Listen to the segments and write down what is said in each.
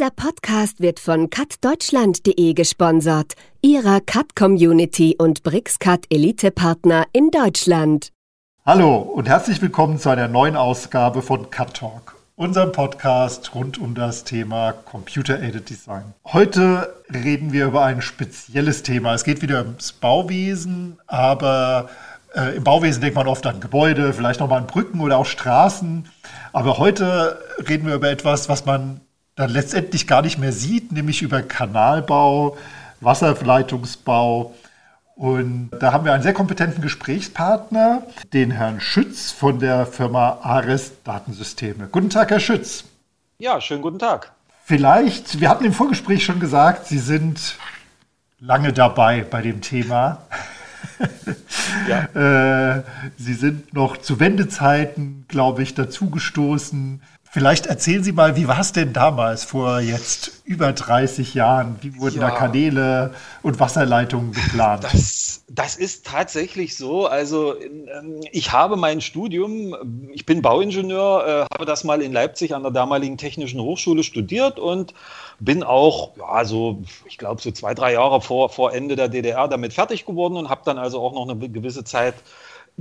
Dieser Podcast wird von cutdeutschland.de gesponsert, ihrer Cut-Community und BrixCut Elite-Partner in Deutschland. Hallo und herzlich willkommen zu einer neuen Ausgabe von Cut Talk, unserem Podcast rund um das Thema Computer-Aided Design. Heute reden wir über ein spezielles Thema. Es geht wieder ums Bauwesen, aber äh, im Bauwesen denkt man oft an Gebäude, vielleicht nochmal an Brücken oder auch Straßen. Aber heute reden wir über etwas, was man dann letztendlich gar nicht mehr sieht, nämlich über Kanalbau, Wasserleitungsbau. Und da haben wir einen sehr kompetenten Gesprächspartner, den Herrn Schütz von der Firma Ares Datensysteme. Guten Tag, Herr Schütz. Ja, schönen guten Tag. Vielleicht, wir hatten im Vorgespräch schon gesagt, Sie sind lange dabei bei dem Thema. Ja. äh, Sie sind noch zu Wendezeiten, glaube ich, dazugestoßen. Vielleicht erzählen Sie mal, wie war es denn damals, vor jetzt über 30 Jahren? Wie wurden ja. da Kanäle und Wasserleitungen geplant? Das, das ist tatsächlich so. Also ähm, ich habe mein Studium, ich bin Bauingenieur, äh, habe das mal in Leipzig an der damaligen Technischen Hochschule studiert und bin auch, ja, so, ich glaube, so zwei, drei Jahre vor, vor Ende der DDR damit fertig geworden und habe dann also auch noch eine gewisse Zeit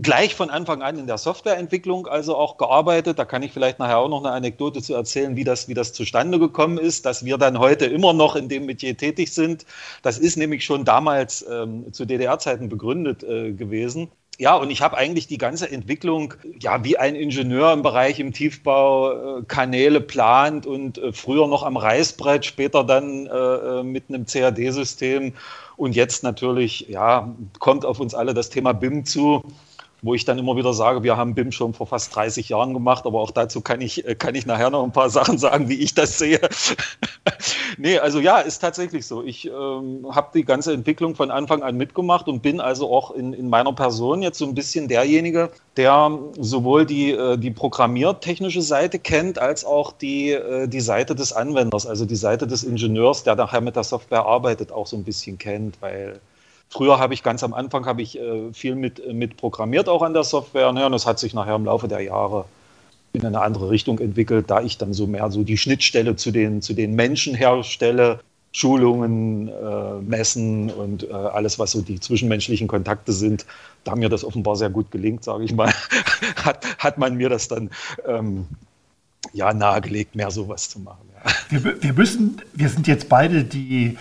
gleich von Anfang an in der Softwareentwicklung also auch gearbeitet. Da kann ich vielleicht nachher auch noch eine Anekdote zu erzählen, wie das, wie das zustande gekommen ist, dass wir dann heute immer noch in dem Metier tätig sind. Das ist nämlich schon damals ähm, zu DDR-Zeiten begründet äh, gewesen. Ja, und ich habe eigentlich die ganze Entwicklung, ja, wie ein Ingenieur im Bereich im Tiefbau äh, Kanäle plant und äh, früher noch am Reißbrett, später dann äh, äh mit einem CAD-System und jetzt natürlich, ja, kommt auf uns alle das Thema BIM zu wo ich dann immer wieder sage, wir haben BIM schon vor fast 30 Jahren gemacht, aber auch dazu kann ich, äh, kann ich nachher noch ein paar Sachen sagen, wie ich das sehe. nee, also ja, ist tatsächlich so. Ich ähm, habe die ganze Entwicklung von Anfang an mitgemacht und bin also auch in, in meiner Person jetzt so ein bisschen derjenige, der sowohl die, äh, die programmiertechnische Seite kennt, als auch die, äh, die Seite des Anwenders, also die Seite des Ingenieurs, der nachher mit der Software arbeitet, auch so ein bisschen kennt, weil Früher habe ich ganz am Anfang habe ich äh, viel mit, äh, mit programmiert auch an der Software. Ne? Und das hat sich nachher im Laufe der Jahre in eine andere Richtung entwickelt, da ich dann so mehr so die Schnittstelle zu den, zu den Menschen herstelle, Schulungen, äh, Messen und äh, alles, was so die zwischenmenschlichen Kontakte sind. Da mir das offenbar sehr gut gelingt, sage ich mal, hat, hat man mir das dann ähm, ja nahegelegt, mehr sowas zu machen. Ja. Wir, wir müssen, wir sind jetzt beide die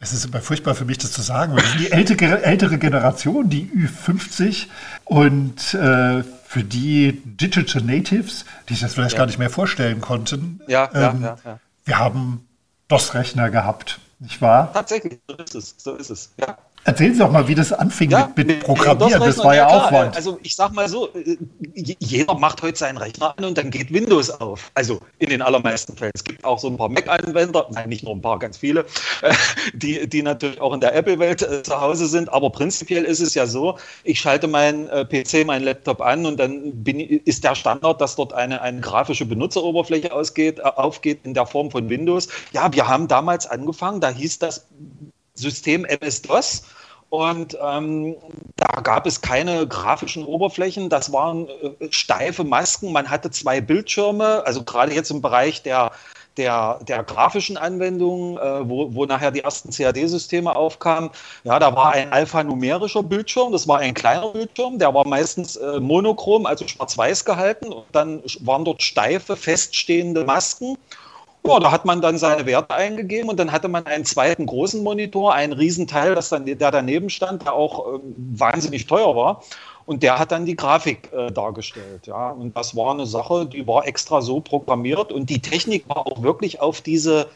es ist immer furchtbar für mich, das zu sagen, weil wir sind die ältere, ältere Generation, die Ü50 und äh, für die Digital Natives, die sich das vielleicht ja. gar nicht mehr vorstellen konnten. Ja, ähm, ja, ja, Wir haben DOS-Rechner gehabt, nicht wahr? Tatsächlich, so ist es, so ist es, ja. Erzählen Sie doch mal, wie das anfing ja, mit, mit Programmieren. Das war ja, ja Aufwand. Also ich sag mal so, äh, jeder macht heute seinen Rechner an und dann geht Windows auf. Also in den allermeisten Fällen. Es gibt auch so ein paar Mac-Anwender, nein, nicht nur ein paar, ganz viele, äh, die, die natürlich auch in der Apple-Welt äh, zu Hause sind. Aber prinzipiell ist es ja so, ich schalte meinen PC, meinen Laptop an und dann bin, ist der Standard, dass dort eine, eine grafische Benutzeroberfläche ausgeht, aufgeht in der Form von Windows. Ja, wir haben damals angefangen, da hieß das System MS-DOS und ähm, da gab es keine grafischen Oberflächen, das waren äh, steife Masken. Man hatte zwei Bildschirme, also gerade jetzt im Bereich der, der, der grafischen Anwendungen, äh, wo, wo nachher die ersten CAD-Systeme aufkamen. Ja, da war ein alphanumerischer Bildschirm, das war ein kleiner Bildschirm, der war meistens äh, monochrom, also schwarz-weiß gehalten. Und dann waren dort steife, feststehende Masken. Ja, da hat man dann seine Werte eingegeben und dann hatte man einen zweiten großen Monitor, einen Riesenteil, das dann, der daneben stand, der auch äh, wahnsinnig teuer war. Und der hat dann die Grafik äh, dargestellt. Ja. Und das war eine Sache, die war extra so programmiert und die Technik war auch wirklich auf diese ähm,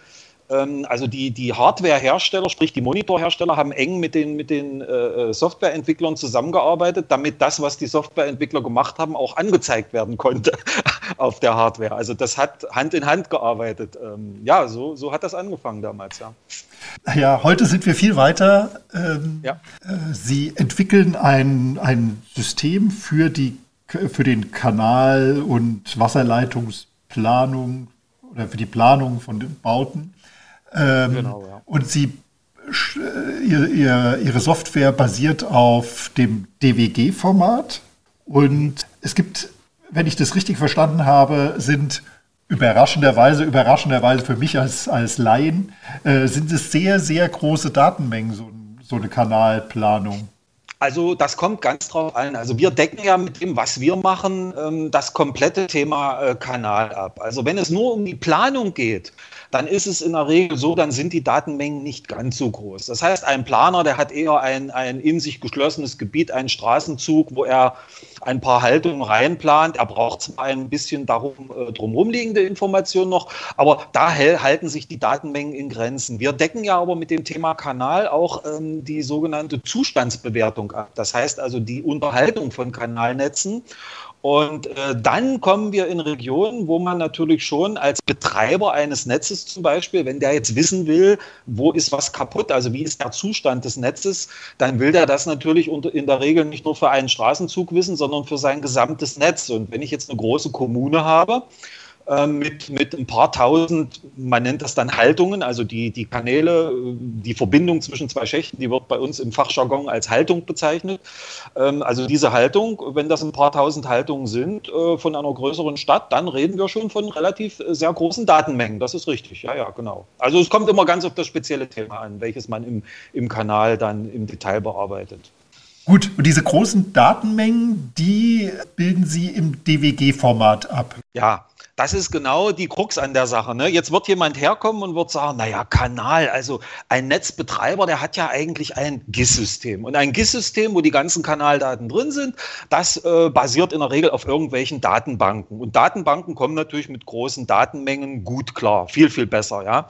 also die, die Hardware-Hersteller, sprich die Monitorhersteller, haben eng mit den, mit den äh, äh, Softwareentwicklern zusammengearbeitet, damit das, was die Softwareentwickler gemacht haben, auch angezeigt werden konnte auf der Hardware. Also das hat Hand in Hand gearbeitet. Ähm, ja, so, so hat das angefangen damals, ja. Ja, heute sind wir viel weiter. Ähm, ja. Äh, Sie entwickeln ein, ein System für, die, für den Kanal- und Wasserleitungsplanung oder für die Planung von den Bauten. Ähm, genau, ja. Und sie äh, ihr, ihr, ihre Software basiert auf dem DWG-Format. Und es gibt, wenn ich das richtig verstanden habe, sind überraschenderweise, überraschenderweise für mich als, als Laien, äh, sind es sehr, sehr große Datenmengen, so, so eine Kanalplanung. Also das kommt ganz drauf an. Also wir decken ja mit dem, was wir machen, ähm, das komplette Thema äh, Kanal ab. Also wenn es nur um die Planung geht, dann ist es in der Regel so, dann sind die Datenmengen nicht ganz so groß. Das heißt, ein Planer, der hat eher ein, ein in sich geschlossenes Gebiet, einen Straßenzug, wo er ein paar Haltungen reinplant. Er braucht zwar ein bisschen darum äh, drumherum liegende Informationen noch, aber da halten sich die Datenmengen in Grenzen. Wir decken ja aber mit dem Thema Kanal auch ähm, die sogenannte Zustandsbewertung ab. Das heißt also die Unterhaltung von Kanalnetzen. Und äh, dann kommen wir in Regionen, wo man natürlich schon als Betreiber eines Netzes zum Beispiel, wenn der jetzt wissen will, wo ist was kaputt, also wie ist der Zustand des Netzes, dann will der das natürlich unter, in der Regel nicht nur für einen Straßenzug wissen, sondern für sein gesamtes Netz. Und wenn ich jetzt eine große Kommune habe, mit, mit ein paar tausend, man nennt das dann Haltungen, also die, die Kanäle, die Verbindung zwischen zwei Schächten, die wird bei uns im Fachjargon als Haltung bezeichnet. Ähm, also diese Haltung, wenn das ein paar tausend Haltungen sind äh, von einer größeren Stadt, dann reden wir schon von relativ äh, sehr großen Datenmengen. Das ist richtig, ja, ja, genau. Also es kommt immer ganz auf das spezielle Thema an, welches man im, im Kanal dann im Detail bearbeitet. Gut, und diese großen Datenmengen, die bilden Sie im DWG-Format ab. Ja, das ist genau die Krux an der Sache. Ne? Jetzt wird jemand herkommen und wird sagen, naja, Kanal, also ein Netzbetreiber, der hat ja eigentlich ein GIS-System. Und ein GIS-System, wo die ganzen Kanaldaten drin sind, das äh, basiert in der Regel auf irgendwelchen Datenbanken. Und Datenbanken kommen natürlich mit großen Datenmengen gut klar, viel, viel besser, ja.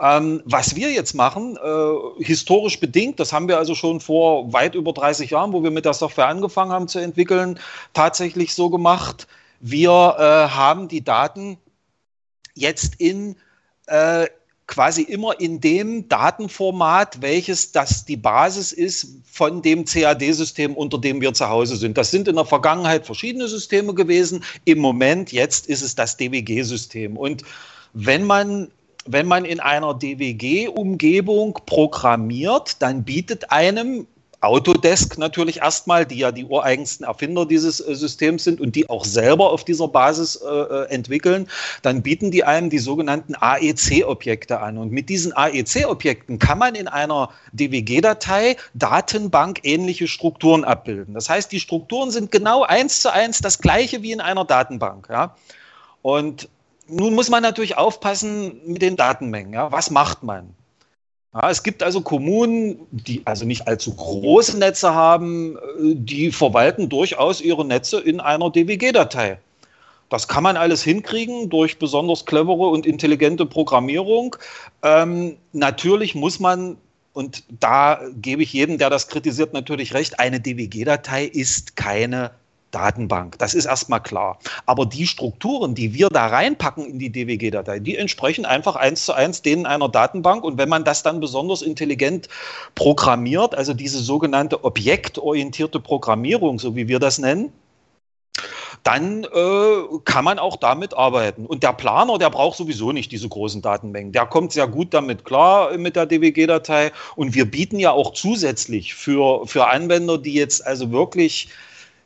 Ähm, was wir jetzt machen, äh, historisch bedingt, das haben wir also schon vor weit über 30 Jahren, wo wir mit der Software angefangen haben zu entwickeln, tatsächlich so gemacht, wir äh, haben die Daten jetzt in äh, quasi immer in dem Datenformat, welches das die Basis ist von dem CAD-System, unter dem wir zu Hause sind. Das sind in der Vergangenheit verschiedene Systeme gewesen. Im Moment, jetzt ist es das DWG-System. Und wenn man wenn man in einer DWG-Umgebung programmiert, dann bietet einem Autodesk natürlich erstmal, die ja die ureigensten Erfinder dieses äh, Systems sind und die auch selber auf dieser Basis äh, äh entwickeln, dann bieten die einem die sogenannten AEC-Objekte an. Und mit diesen AEC-Objekten kann man in einer DWG-Datei Datenbank-ähnliche Strukturen abbilden. Das heißt, die Strukturen sind genau eins zu eins das gleiche wie in einer Datenbank. Ja? Und nun muss man natürlich aufpassen mit den Datenmengen. Ja? Was macht man? Ja, es gibt also Kommunen, die also nicht allzu große Netze haben, äh, die verwalten durchaus ihre Netze in einer DWG-Datei. Das kann man alles hinkriegen durch besonders clevere und intelligente Programmierung. Ähm, natürlich muss man, und da gebe ich jedem, der das kritisiert, natürlich recht, eine DWG-Datei ist keine Datenbank. Das ist erstmal klar. Aber die Strukturen, die wir da reinpacken in die DWG-Datei, die entsprechen einfach eins zu eins denen einer Datenbank. Und wenn man das dann besonders intelligent programmiert, also diese sogenannte objektorientierte Programmierung, so wie wir das nennen, dann äh, kann man auch damit arbeiten. Und der Planer, der braucht sowieso nicht diese großen Datenmengen. Der kommt sehr gut damit klar mit der DWG-Datei. Und wir bieten ja auch zusätzlich für, für Anwender, die jetzt also wirklich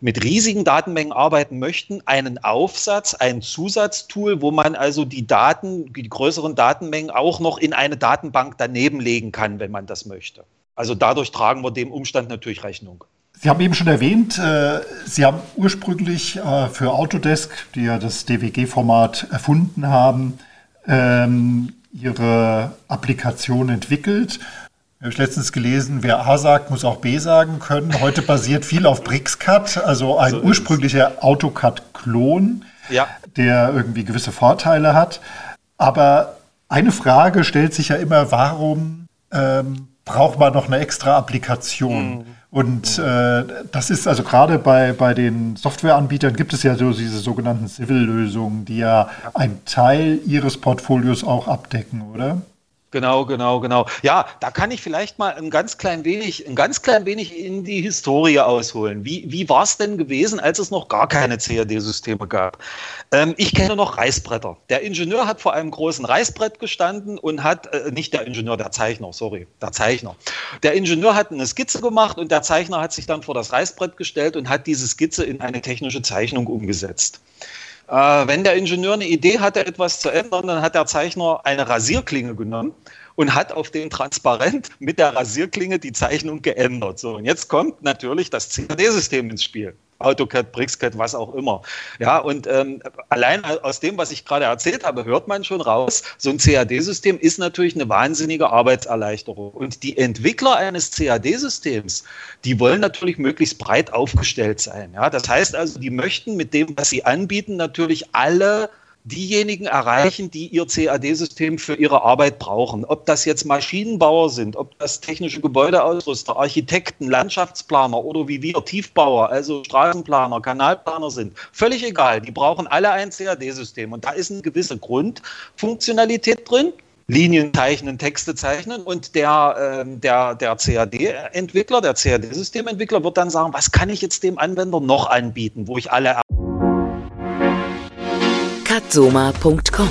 mit riesigen Datenmengen arbeiten möchten, einen Aufsatz, ein Zusatztool, wo man also die Daten, die größeren Datenmengen auch noch in eine Datenbank daneben legen kann, wenn man das möchte. Also dadurch tragen wir dem Umstand natürlich Rechnung. Sie haben eben schon erwähnt, äh, Sie haben ursprünglich äh, für Autodesk, die ja das DWG-Format erfunden haben, ähm, Ihre Applikation entwickelt habe ich letztens gelesen, wer A sagt, muss auch B sagen können. Heute basiert viel auf BricsCAD, also ein so ursprünglicher AutoCAD-Klon, ja. der irgendwie gewisse Vorteile hat. Aber eine Frage stellt sich ja immer, warum ähm, braucht man noch eine extra Applikation? Mhm. Und äh, das ist also gerade bei, bei den Softwareanbietern gibt es ja so diese sogenannten Civil-Lösungen, die ja einen Teil ihres Portfolios auch abdecken, oder? Genau, genau, genau. Ja, da kann ich vielleicht mal ein ganz klein wenig, ein ganz klein wenig in die Historie ausholen. Wie, wie war es denn gewesen, als es noch gar keine CAD-Systeme gab? Ähm, ich kenne noch Reißbretter. Der Ingenieur hat vor einem großen Reißbrett gestanden und hat, äh, nicht der Ingenieur, der Zeichner, sorry, der Zeichner. Der Ingenieur hat eine Skizze gemacht und der Zeichner hat sich dann vor das Reißbrett gestellt und hat diese Skizze in eine technische Zeichnung umgesetzt. Äh, wenn der Ingenieur eine Idee hatte, etwas zu ändern, dann hat der Zeichner eine Rasierklinge genommen und hat auf dem Transparent mit der Rasierklinge die Zeichnung geändert. So, und jetzt kommt natürlich das CAD-System ins Spiel. AutoCAD, BricsCAD, was auch immer. Ja, und ähm, allein aus dem, was ich gerade erzählt habe, hört man schon raus, so ein CAD-System ist natürlich eine wahnsinnige Arbeitserleichterung. Und die Entwickler eines CAD-Systems, die wollen natürlich möglichst breit aufgestellt sein. Ja, das heißt also, die möchten mit dem, was sie anbieten, natürlich alle diejenigen erreichen, die ihr CAD-System für ihre Arbeit brauchen. Ob das jetzt Maschinenbauer sind, ob das technische Gebäudeausrüster, Architekten, Landschaftsplaner oder wie wir Tiefbauer, also Straßenplaner, Kanalplaner sind, völlig egal. Die brauchen alle ein CAD-System. Und da ist eine gewisse Grundfunktionalität drin. Linien zeichnen, Texte zeichnen und der, äh, der, der CAD-Entwickler, der CAD-Systementwickler wird dann sagen, was kann ich jetzt dem Anwender noch anbieten, wo ich alle cutsoma.com,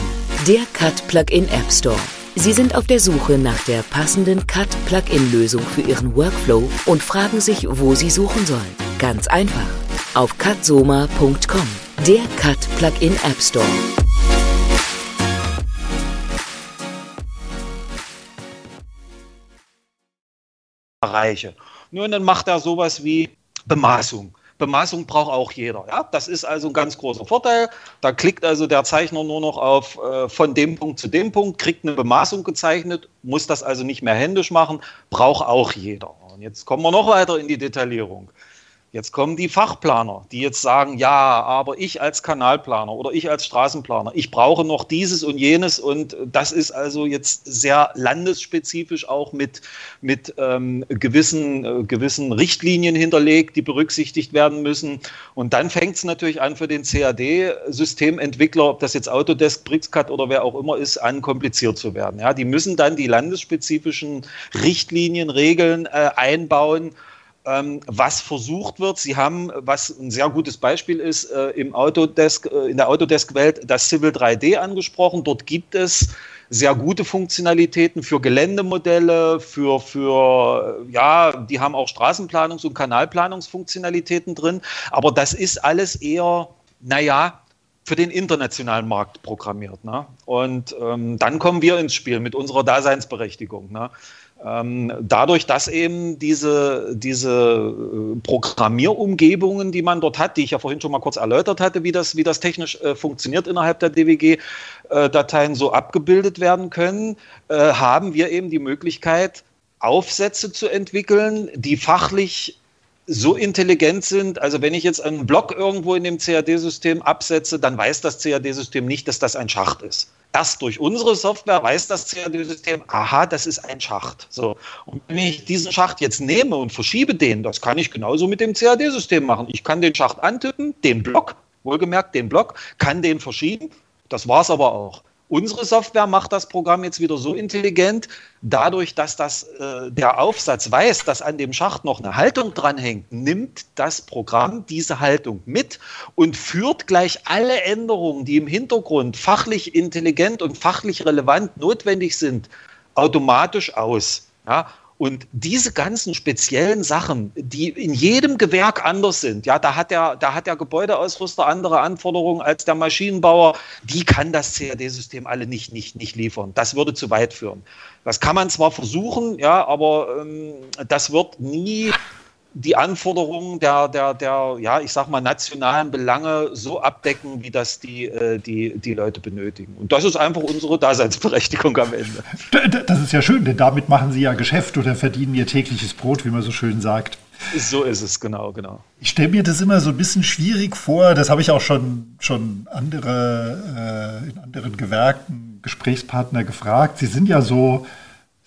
der Cut Plugin App Store. Sie sind auf der Suche nach der passenden Cut Plugin Lösung für Ihren Workflow und fragen sich, wo Sie suchen sollen. Ganz einfach. Auf cutsoma.com, der Cut Plugin App Store. Erreiche. Nur dann macht er sowas wie Bemaßung. Bemaßung braucht auch jeder. Ja? Das ist also ein ganz großer Vorteil. Da klickt also der Zeichner nur noch auf äh, von dem Punkt zu dem Punkt, kriegt eine Bemaßung gezeichnet, muss das also nicht mehr händisch machen, braucht auch jeder. Und jetzt kommen wir noch weiter in die Detaillierung. Jetzt kommen die Fachplaner, die jetzt sagen, ja, aber ich als Kanalplaner oder ich als Straßenplaner, ich brauche noch dieses und jenes und das ist also jetzt sehr landesspezifisch auch mit, mit ähm, gewissen, äh, gewissen Richtlinien hinterlegt, die berücksichtigt werden müssen. Und dann fängt es natürlich an für den CAD-Systementwickler, ob das jetzt Autodesk, BricsCAD oder wer auch immer ist, an kompliziert zu werden. Ja, die müssen dann die landesspezifischen Richtlinien, Regeln äh, einbauen ähm, was versucht wird. Sie haben, was ein sehr gutes Beispiel ist, äh, im Autodesk, äh, in der Autodesk-Welt das Civil 3D angesprochen. Dort gibt es sehr gute Funktionalitäten für Geländemodelle, für, für ja, die haben auch Straßenplanungs- und Kanalplanungsfunktionalitäten drin. Aber das ist alles eher, naja, für den internationalen Markt programmiert. Ne? Und ähm, dann kommen wir ins Spiel mit unserer Daseinsberechtigung. Ne? Ähm, dadurch, dass eben diese, diese äh, Programmierumgebungen, die man dort hat, die ich ja vorhin schon mal kurz erläutert hatte, wie das, wie das technisch äh, funktioniert innerhalb der DWG-Dateien, äh, so abgebildet werden können, äh, haben wir eben die Möglichkeit, Aufsätze zu entwickeln, die fachlich so intelligent sind. Also wenn ich jetzt einen Block irgendwo in dem CAD-System absetze, dann weiß das CAD-System nicht, dass das ein Schacht ist. Erst durch unsere Software weiß das CAD-System, aha, das ist ein Schacht. So. Und wenn ich diesen Schacht jetzt nehme und verschiebe den, das kann ich genauso mit dem CAD-System machen. Ich kann den Schacht antippen, den Block, wohlgemerkt den Block, kann den verschieben. Das war es aber auch. Unsere Software macht das Programm jetzt wieder so intelligent, dadurch, dass das, äh, der Aufsatz weiß, dass an dem Schacht noch eine Haltung dranhängt, nimmt das Programm diese Haltung mit und führt gleich alle Änderungen, die im Hintergrund fachlich intelligent und fachlich relevant notwendig sind, automatisch aus. Ja? Und diese ganzen speziellen Sachen, die in jedem Gewerk anders sind, ja, da hat der, da hat der Gebäudeausrüster andere Anforderungen als der Maschinenbauer, die kann das CAD-System alle nicht, nicht, nicht liefern. Das würde zu weit führen. Das kann man zwar versuchen, ja, aber ähm, das wird nie die Anforderungen der, der, der, ja, ich sag mal, nationalen Belange so abdecken, wie das die, äh, die, die Leute benötigen. Und das ist einfach unsere Daseinsberechtigung am Ende. Das ist ja schön, denn damit machen Sie ja Geschäft oder verdienen Ihr tägliches Brot, wie man so schön sagt. So ist es, genau, genau. Ich stelle mir das immer so ein bisschen schwierig vor, das habe ich auch schon, schon andere, äh, in anderen Gewerken Gesprächspartner gefragt. Sie sind ja so,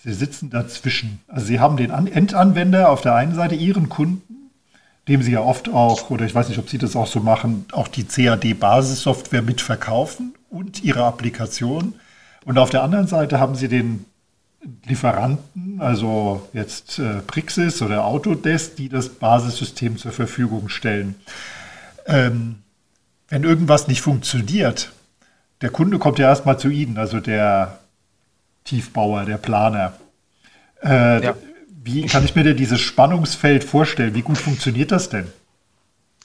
Sie sitzen dazwischen. Also Sie haben den Endanwender auf der einen Seite, Ihren Kunden, dem Sie ja oft auch, oder ich weiß nicht, ob Sie das auch so machen, auch die CAD-Basissoftware mitverkaufen und Ihre Applikation. Und auf der anderen Seite haben Sie den Lieferanten, also jetzt äh, Prixis oder Autodesk, die das Basissystem zur Verfügung stellen. Ähm, wenn irgendwas nicht funktioniert, der Kunde kommt ja erstmal zu Ihnen, also der Tiefbauer, der Planer. Äh, ja. Wie kann ich mir denn dieses Spannungsfeld vorstellen? Wie gut funktioniert das denn?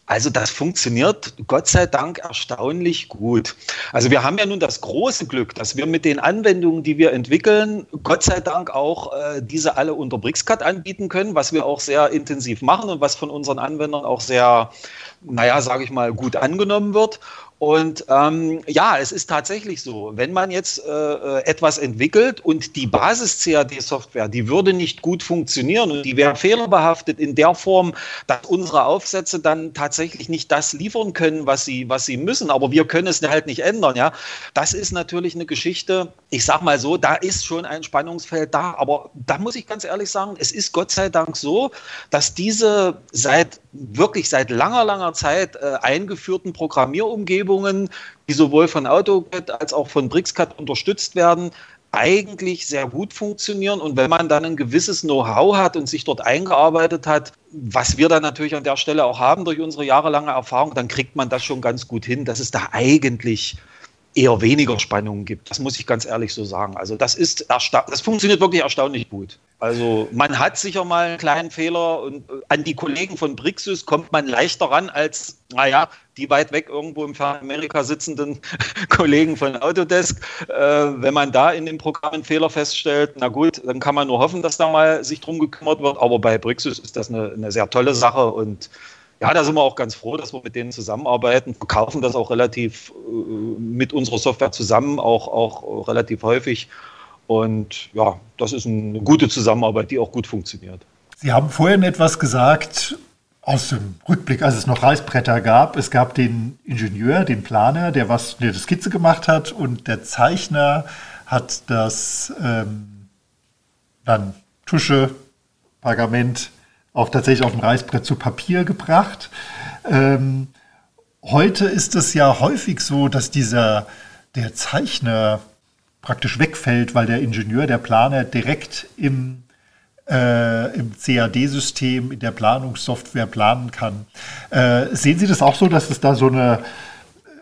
Also das funktioniert Gott sei Dank erstaunlich gut. Also wir haben ja nun das große Glück, dass wir mit den Anwendungen, die wir entwickeln, Gott sei Dank auch äh, diese alle unter BRICSCAT anbieten können, was wir auch sehr intensiv machen und was von unseren Anwendern auch sehr, naja, sage ich mal, gut angenommen wird. Und ähm, ja, es ist tatsächlich so, wenn man jetzt äh, äh etwas entwickelt und die Basis-CAD-Software, die würde nicht gut funktionieren und die wäre fehlerbehaftet in der Form, dass unsere Aufsätze dann tatsächlich nicht das liefern können, was sie, was sie müssen. Aber wir können es halt nicht ändern. Ja, das ist natürlich eine Geschichte. Ich sag mal so, da ist schon ein Spannungsfeld da. Aber da muss ich ganz ehrlich sagen, es ist Gott sei Dank so, dass diese seit wirklich seit langer, langer Zeit äh, eingeführten Programmierumgebungen Umgebungen, die sowohl von AutoCAD als auch von BricsCAD unterstützt werden, eigentlich sehr gut funktionieren. Und wenn man dann ein gewisses Know-how hat und sich dort eingearbeitet hat, was wir dann natürlich an der Stelle auch haben durch unsere jahrelange Erfahrung, dann kriegt man das schon ganz gut hin, dass es da eigentlich eher weniger Spannungen gibt. Das muss ich ganz ehrlich so sagen. Also das ist das funktioniert wirklich erstaunlich gut. Also man hat sicher mal einen kleinen Fehler und äh, an die Kollegen von Brixus kommt man leichter ran als, naja, die weit weg irgendwo im Amerika sitzenden Kollegen von Autodesk. Äh, wenn man da in dem Programm einen Fehler feststellt, na gut, dann kann man nur hoffen, dass da mal sich drum gekümmert wird. Aber bei Brixus ist das eine, eine sehr tolle Sache und ja, da sind wir auch ganz froh, dass wir mit denen zusammenarbeiten, verkaufen das auch relativ äh, mit unserer Software zusammen, auch, auch relativ häufig. Und ja, das ist eine gute Zusammenarbeit, die auch gut funktioniert. Sie haben vorhin etwas gesagt aus dem Rückblick, als es noch Reißbretter gab. Es gab den Ingenieur, den Planer, der was, das Skizze gemacht hat und der Zeichner hat das ähm, dann Tusche, Pergament auch tatsächlich auf dem Reißbrett zu Papier gebracht. Ähm, heute ist es ja häufig so, dass dieser der Zeichner praktisch wegfällt, weil der Ingenieur, der Planer direkt im, äh, im CAD-System, in der Planungssoftware planen kann. Äh, sehen Sie das auch so, dass es da so eine,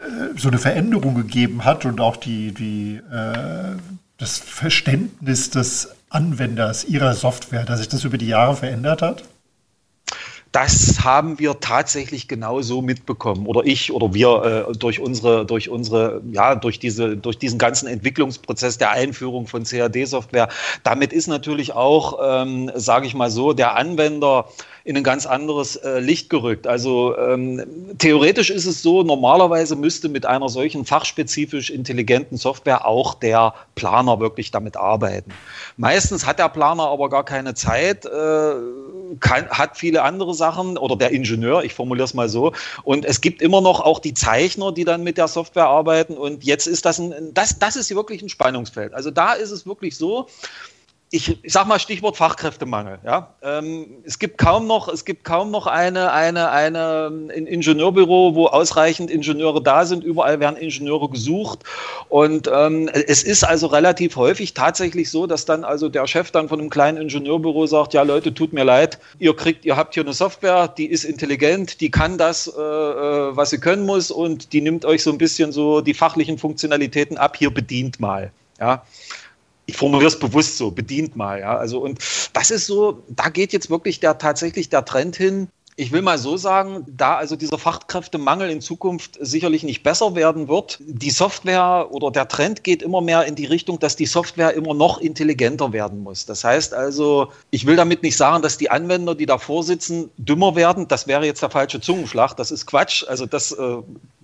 äh, so eine Veränderung gegeben hat und auch die, die, äh, das Verständnis des Anwenders Ihrer Software, dass sich das über die Jahre verändert hat? Das haben wir tatsächlich genauso mitbekommen oder ich oder wir äh, durch unsere durch unsere ja durch diese durch diesen ganzen Entwicklungsprozess der Einführung von CAD-Software. Damit ist natürlich auch, ähm, sage ich mal so, der Anwender in ein ganz anderes äh, Licht gerückt. Also ähm, theoretisch ist es so, normalerweise müsste mit einer solchen fachspezifisch intelligenten Software auch der Planer wirklich damit arbeiten. Meistens hat der Planer aber gar keine Zeit, äh, kann, hat viele andere Sachen oder der Ingenieur, ich formuliere es mal so. Und es gibt immer noch auch die Zeichner, die dann mit der Software arbeiten. Und jetzt ist das ein, das, das ist wirklich ein Spannungsfeld. Also da ist es wirklich so, ich, ich sag mal Stichwort Fachkräftemangel. Ja, ähm, es gibt kaum noch, es gibt kaum noch eine, eine, eine ein Ingenieurbüro, wo ausreichend Ingenieure da sind. Überall werden Ingenieure gesucht und ähm, es ist also relativ häufig tatsächlich so, dass dann also der Chef dann von einem kleinen Ingenieurbüro sagt: Ja, Leute, tut mir leid, ihr kriegt, ihr habt hier eine Software, die ist intelligent, die kann das, äh, äh was sie können muss und die nimmt euch so ein bisschen so die fachlichen Funktionalitäten ab. Hier bedient mal. Ja ich formuliere es bewusst so, bedient mal, ja. Also, und das ist so, da geht jetzt wirklich der tatsächlich der Trend hin. Ich will mal so sagen, da also dieser Fachkräftemangel in Zukunft sicherlich nicht besser werden wird, die Software oder der Trend geht immer mehr in die Richtung, dass die Software immer noch intelligenter werden muss. Das heißt also, ich will damit nicht sagen, dass die Anwender, die davor sitzen, dümmer werden. Das wäre jetzt der falsche Zungenschlag. Das ist Quatsch. Also das äh,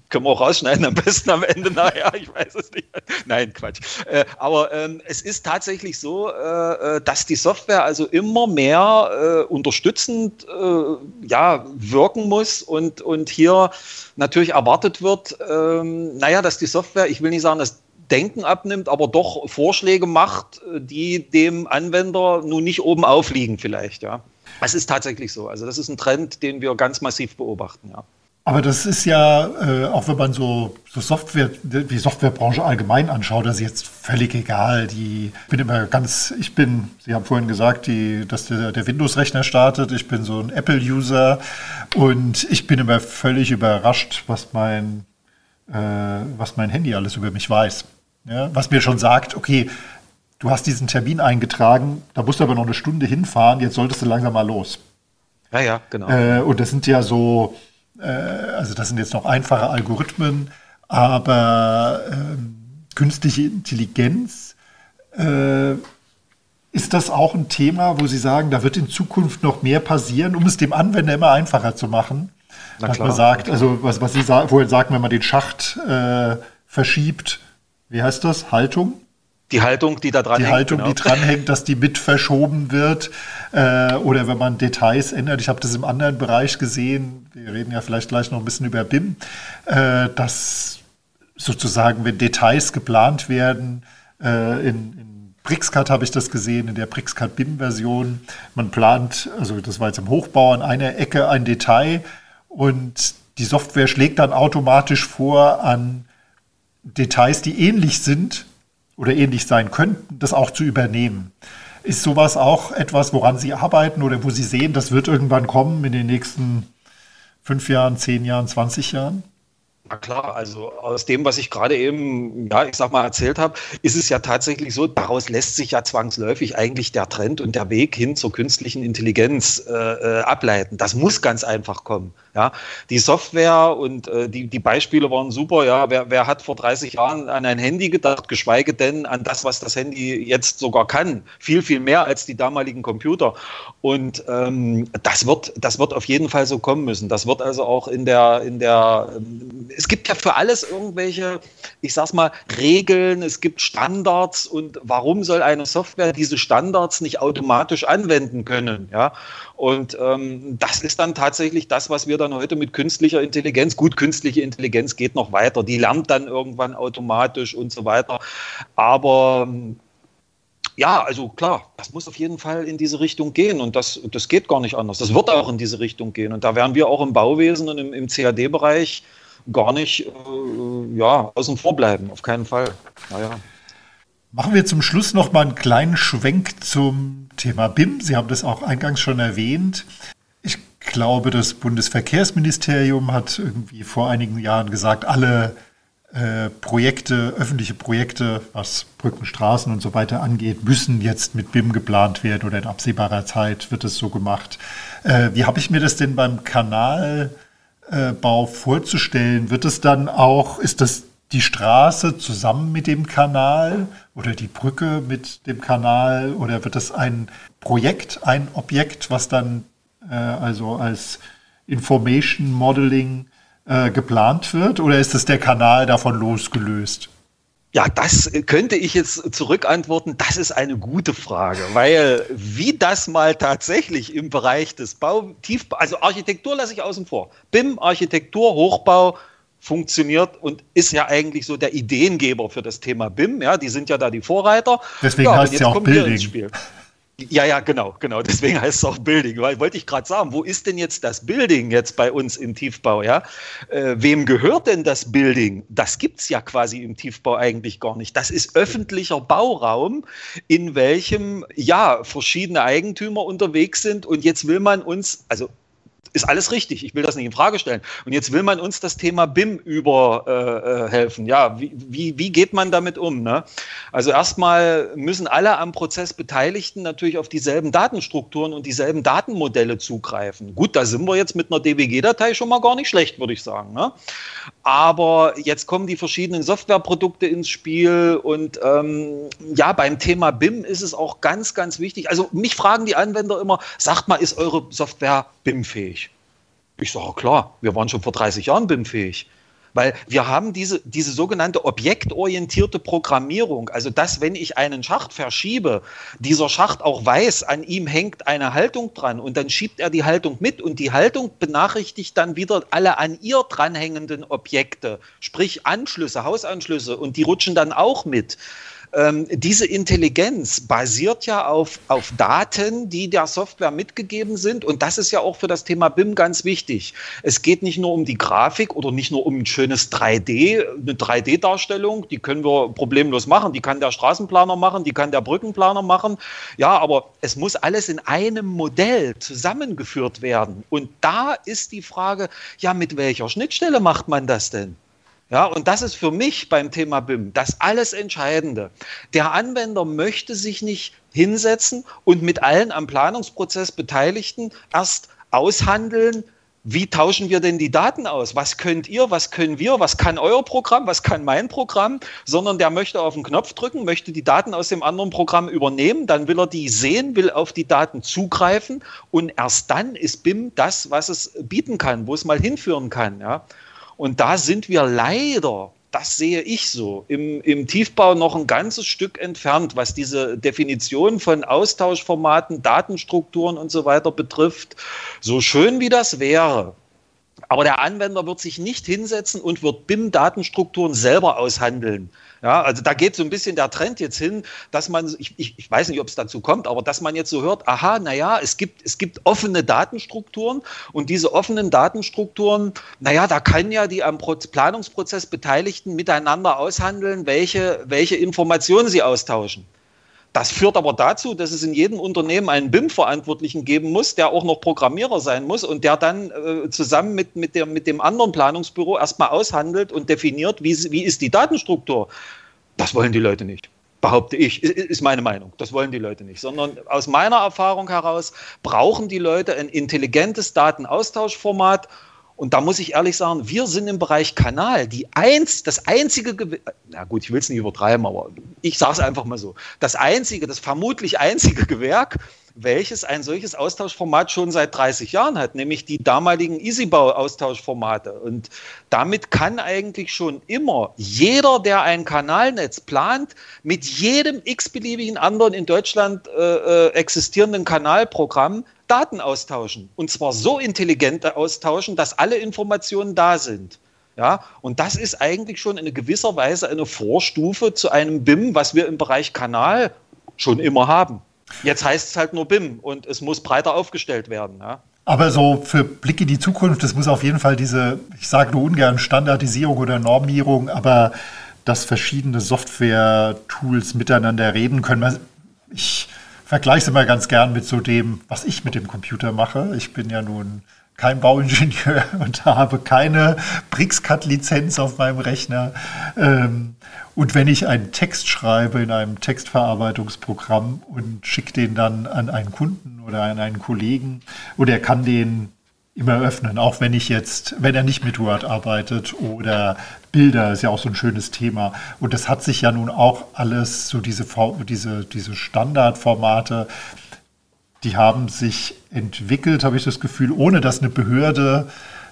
können wir auch rausschneiden, am besten am Ende nachher, ich weiß es nicht. Nein, Quatsch. Äh, aber ähm, es ist tatsächlich so, äh, äh, dass die Software also immer mehr äh, unterstützend äh, ja, wirken muss und, und hier natürlich erwartet wird, ähm, naja, dass die Software, ich will nicht sagen, das Denken abnimmt, aber doch Vorschläge macht, die dem Anwender nun nicht oben aufliegen vielleicht, ja. Es ist tatsächlich so. Also das ist ein Trend, den wir ganz massiv beobachten, ja. Aber das ist ja, äh, auch wenn man so, so Software, die Softwarebranche allgemein anschaut, das ist jetzt völlig egal. Die bin immer ganz, ich bin, Sie haben vorhin gesagt, die, dass der, der Windows-Rechner startet. Ich bin so ein Apple-User und ich bin immer völlig überrascht, was mein, äh, was mein Handy alles über mich weiß. Ja? Was mir schon sagt, okay, du hast diesen Termin eingetragen, da musst du aber noch eine Stunde hinfahren, jetzt solltest du langsam mal los. Ja, ja, genau. Äh, und das sind ja so, also das sind jetzt noch einfache Algorithmen, aber äh, künstliche Intelligenz, äh, ist das auch ein Thema, wo Sie sagen, da wird in Zukunft noch mehr passieren, um es dem Anwender immer einfacher zu machen? Na dass klar, man sagt, also was, was Sie vorhin sagten, wenn man den Schacht äh, verschiebt, wie heißt das? Haltung? Die Haltung, die da dran die hängt. Die Haltung, genau. die dranhängt, dass die mit verschoben wird. Äh, oder wenn man Details ändert. Ich habe das im anderen Bereich gesehen. Wir reden ja vielleicht gleich noch ein bisschen über BIM. Äh, dass sozusagen, wenn Details geplant werden, äh, in, in Brixcat habe ich das gesehen, in der Brixcat BIM-Version. Man plant, also das war jetzt im Hochbau, an einer Ecke ein Detail und die Software schlägt dann automatisch vor, an Details, die ähnlich sind, oder ähnlich sein könnten, das auch zu übernehmen. Ist sowas auch etwas, woran Sie arbeiten oder wo Sie sehen, das wird irgendwann kommen in den nächsten fünf Jahren, zehn Jahren, 20 Jahren? Na klar, also aus dem, was ich gerade eben, ja, ich sag mal, erzählt habe, ist es ja tatsächlich so, daraus lässt sich ja zwangsläufig eigentlich der Trend und der Weg hin zur künstlichen Intelligenz äh, äh ableiten. Das muss ganz einfach kommen. Ja, die Software und äh, die, die Beispiele waren super. Ja, wer, wer hat vor 30 Jahren an ein Handy gedacht, geschweige denn an das, was das Handy jetzt sogar kann? Viel, viel mehr als die damaligen Computer. Und ähm, das wird, das wird auf jeden Fall so kommen müssen. Das wird also auch in der, in der, ähm, es gibt ja für alles irgendwelche, ich sag's mal, Regeln, es gibt Standards und warum soll eine Software diese Standards nicht automatisch anwenden können? Ja, und ähm, das ist dann tatsächlich das, was wir dann heute mit künstlicher Intelligenz, gut, künstliche Intelligenz geht noch weiter, die lernt dann irgendwann automatisch und so weiter. Aber ja, also klar, das muss auf jeden Fall in diese Richtung gehen und das, das geht gar nicht anders. Das wird auch in diese Richtung gehen und da werden wir auch im Bauwesen und im, im CAD-Bereich gar nicht äh, ja, außen vor bleiben, auf keinen Fall. Naja. Machen wir zum Schluss noch mal einen kleinen Schwenk zum Thema BIM. Sie haben das auch eingangs schon erwähnt. Ich glaube, das Bundesverkehrsministerium hat irgendwie vor einigen Jahren gesagt, alle äh, Projekte, öffentliche Projekte, was Brücken, Straßen und so weiter angeht, müssen jetzt mit BIM geplant werden oder in absehbarer Zeit wird es so gemacht. Äh, wie habe ich mir das denn beim Kanalbau vorzustellen? Wird es dann auch, ist das die Straße zusammen mit dem Kanal oder die Brücke mit dem Kanal oder wird das ein Projekt, ein Objekt, was dann äh, also als Information Modeling äh, geplant wird oder ist es der Kanal davon losgelöst? Ja, das könnte ich jetzt zurückantworten. Das ist eine gute Frage, weil wie das mal tatsächlich im Bereich des Bau, Tiefbau, also Architektur lasse ich außen vor. BIM, Architektur, Hochbau, funktioniert und ist ja eigentlich so der Ideengeber für das Thema BIM. Ja, die sind ja da die Vorreiter. Deswegen ja, heißt es ja auch Building. Ja, ja, genau, genau. Deswegen heißt es auch Building. Weil wollte ich gerade sagen, wo ist denn jetzt das Building jetzt bei uns im Tiefbau? Ja, äh, wem gehört denn das Building? Das gibt es ja quasi im Tiefbau eigentlich gar nicht. Das ist öffentlicher Bauraum, in welchem ja verschiedene Eigentümer unterwegs sind. Und jetzt will man uns, also ist alles richtig. Ich will das nicht in Frage stellen. Und jetzt will man uns das Thema BIM überhelfen. Äh, äh ja, wie, wie, wie geht man damit um? Ne? Also erstmal müssen alle am Prozess Beteiligten natürlich auf dieselben Datenstrukturen und dieselben Datenmodelle zugreifen. Gut, da sind wir jetzt mit einer DWG-Datei schon mal gar nicht schlecht, würde ich sagen. Ne? Aber jetzt kommen die verschiedenen Softwareprodukte ins Spiel und ähm, ja, beim Thema BIM ist es auch ganz, ganz wichtig. Also mich fragen die Anwender immer, sagt mal, ist eure Software BIM-fähig? Ich sage, klar, wir waren schon vor 30 Jahren BIM-fähig. Weil wir haben diese, diese sogenannte objektorientierte Programmierung. Also, dass, wenn ich einen Schacht verschiebe, dieser Schacht auch weiß, an ihm hängt eine Haltung dran und dann schiebt er die Haltung mit und die Haltung benachrichtigt dann wieder alle an ihr dranhängenden Objekte, sprich Anschlüsse, Hausanschlüsse und die rutschen dann auch mit ähm, diese Intelligenz basiert ja auf, auf Daten, die der Software mitgegeben sind. Und das ist ja auch für das Thema BIM ganz wichtig. Es geht nicht nur um die Grafik oder nicht nur um ein schönes 3D, eine 3D-Darstellung, die können wir problemlos machen. Die kann der Straßenplaner machen, die kann der Brückenplaner machen. Ja, aber es muss alles in einem Modell zusammengeführt werden. Und da ist die Frage, ja, mit welcher Schnittstelle macht man das denn? Ja, und das ist für mich beim Thema BIM das alles Entscheidende. Der Anwender möchte sich nicht hinsetzen und mit allen am Planungsprozess Beteiligten erst aushandeln, wie tauschen wir denn die Daten aus? Was könnt ihr, was können wir, was kann euer Programm, was kann mein Programm? Sondern der möchte auf den Knopf drücken, möchte die Daten aus dem anderen Programm übernehmen, dann will er die sehen, will auf die Daten zugreifen und erst dann ist BIM das, was es bieten kann, wo es mal hinführen kann. Ja? Und da sind wir leider das sehe ich so, im, im Tiefbau noch ein ganzes Stück entfernt, was diese Definition von Austauschformaten, Datenstrukturen und so weiter betrifft. So schön wie das wäre, aber der Anwender wird sich nicht hinsetzen und wird BIM-Datenstrukturen selber aushandeln. Ja, also da geht so ein bisschen der Trend jetzt hin, dass man, ich, ich, ich weiß nicht, ob es dazu kommt, aber dass man jetzt so hört, aha, naja, es gibt, es gibt offene Datenstrukturen und diese offenen Datenstrukturen, naja, da kann ja die am Planungsprozess Beteiligten miteinander aushandeln, welche, welche Informationen sie austauschen. Das führt aber dazu, dass es in jedem Unternehmen einen BIM-Verantwortlichen geben muss, der auch noch Programmierer sein muss und der dann äh, zusammen mit, mit, der, mit dem anderen Planungsbüro erstmal aushandelt und definiert, wie, wie ist die Datenstruktur. Das wollen die Leute nicht behaupte ich, ist meine Meinung. Das wollen die Leute nicht, sondern aus meiner Erfahrung heraus brauchen die Leute ein intelligentes Datenaustauschformat und da muss ich ehrlich sagen, wir sind im Bereich Kanal die eins, das einzige, na gut, ich will es nicht übertreiben, aber ich sage es einfach mal so, das einzige, das vermutlich einzige Gewerk, welches ein solches Austauschformat schon seit 30 Jahren hat, nämlich die damaligen Easybau-Austauschformate. Und damit kann eigentlich schon immer jeder, der ein Kanalnetz plant, mit jedem x-beliebigen anderen in Deutschland äh, äh existierenden Kanalprogramm Daten austauschen. Und zwar so intelligent austauschen, dass alle Informationen da sind. Ja, und das ist eigentlich schon in gewisser Weise eine Vorstufe zu einem BIM, was wir im Bereich Kanal schon immer haben. Jetzt heißt es halt nur BIM und es muss breiter aufgestellt werden. Ja. Aber so für Blick in die Zukunft, es muss auf jeden Fall diese, ich sage nur ungern Standardisierung oder Normierung, aber dass verschiedene Software-Tools miteinander reden können. Ich vergleiche es immer ganz gern mit so dem, was ich mit dem Computer mache. Ich bin ja nun kein Bauingenieur und habe keine BricsCAD-Lizenz auf meinem Rechner. Ähm, und wenn ich einen Text schreibe in einem Textverarbeitungsprogramm und schicke den dann an einen Kunden oder an einen Kollegen und er kann den immer öffnen, auch wenn ich jetzt, wenn er nicht mit Word arbeitet oder Bilder ist ja auch so ein schönes Thema. Und das hat sich ja nun auch alles, so diese, diese, diese Standardformate, die haben sich entwickelt, habe ich das Gefühl, ohne dass eine Behörde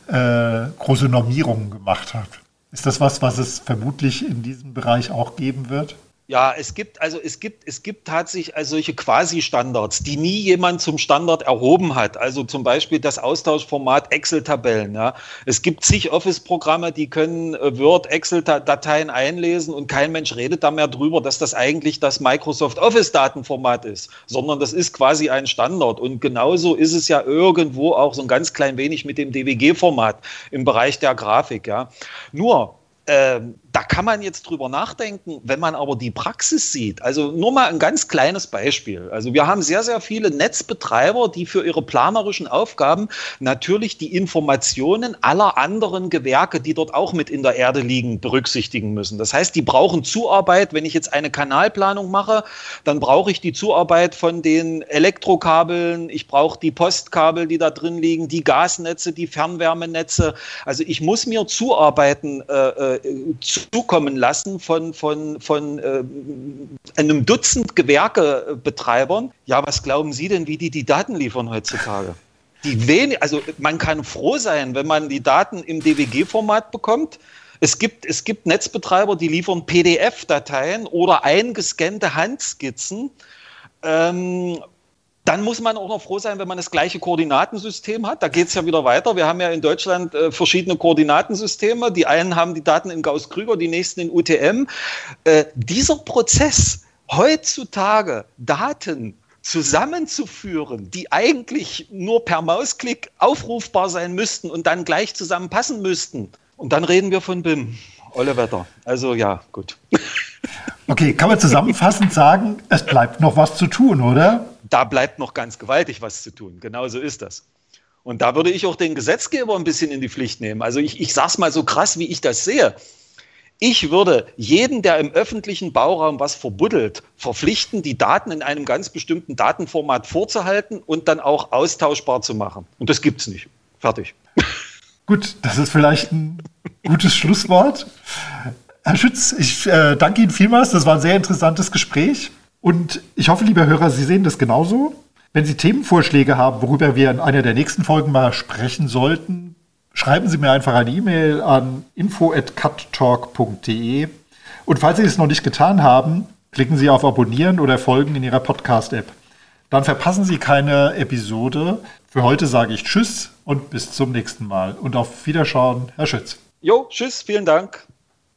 äh, große Normierungen gemacht hat. Ist das was, was es vermutlich in diesem Bereich auch geben wird? Ja, es gibt also es gibt es gibt tatsächlich also solche Quasi-Standards, die nie jemand zum Standard erhoben hat. Also zum Beispiel das Austauschformat Excel-Tabellen. Ja. Es gibt zig Office-Programme, die können äh, Word, Excel-Dateien einlesen und kein Mensch redet da mehr drüber, dass das eigentlich das Microsoft Office-Datenformat ist, sondern das ist quasi ein Standard. Und genauso ist es ja irgendwo auch so ein ganz klein wenig mit dem DWG-Format im Bereich der Grafik. Ja. Nur ähm, da kann man jetzt drüber nachdenken, wenn man aber die Praxis sieht. Also nur mal ein ganz kleines Beispiel. Also wir haben sehr, sehr viele Netzbetreiber, die für ihre planerischen Aufgaben natürlich die Informationen aller anderen Gewerke, die dort auch mit in der Erde liegen, berücksichtigen müssen. Das heißt, die brauchen Zuarbeit. Wenn ich jetzt eine Kanalplanung mache, dann brauche ich die Zuarbeit von den Elektrokabeln, ich brauche die Postkabel, die da drin liegen, die Gasnetze, die Fernwärmenetze. Also ich muss mir zuarbeiten äh, äh zu zukommen lassen von, von, von äh, einem Dutzend Gewerkebetreibern. Ja, was glauben Sie denn, wie die die Daten liefern heutzutage? Die wenig, also man kann froh sein, wenn man die Daten im DWG-Format bekommt. Es gibt, es gibt Netzbetreiber, die liefern PDF-Dateien oder eingescannte Handskizzen. Ähm, dann muss man auch noch froh sein, wenn man das gleiche Koordinatensystem hat. Da geht es ja wieder weiter. Wir haben ja in Deutschland äh, verschiedene Koordinatensysteme. Die einen haben die Daten in Gauss-Krüger, die nächsten in UTM. Äh, dieser Prozess, heutzutage Daten zusammenzuführen, die eigentlich nur per Mausklick aufrufbar sein müssten und dann gleich zusammenpassen müssten. Und dann reden wir von BIM. Olle Wetter. Also ja, gut. Okay, kann man zusammenfassend sagen, es bleibt noch was zu tun, oder? Da bleibt noch ganz gewaltig was zu tun. Genau so ist das. Und da würde ich auch den Gesetzgeber ein bisschen in die Pflicht nehmen. Also ich, ich sage es mal so krass, wie ich das sehe. Ich würde jeden, der im öffentlichen Bauraum was verbuddelt, verpflichten, die Daten in einem ganz bestimmten Datenformat vorzuhalten und dann auch austauschbar zu machen. Und das gibt es nicht. Fertig. Gut, das ist vielleicht ein gutes Schlusswort. Herr Schütz, ich äh, danke Ihnen vielmals. Das war ein sehr interessantes Gespräch. Und ich hoffe, liebe Hörer, Sie sehen das genauso. Wenn Sie Themenvorschläge haben, worüber wir in einer der nächsten Folgen mal sprechen sollten, schreiben Sie mir einfach eine E-Mail an info@cuttalk.de. Und falls Sie es noch nicht getan haben, klicken Sie auf Abonnieren oder Folgen in Ihrer Podcast-App. Dann verpassen Sie keine Episode. Für heute sage ich Tschüss und bis zum nächsten Mal. Und auf Wiederschauen, Herr Schütz. Jo, tschüss, vielen Dank.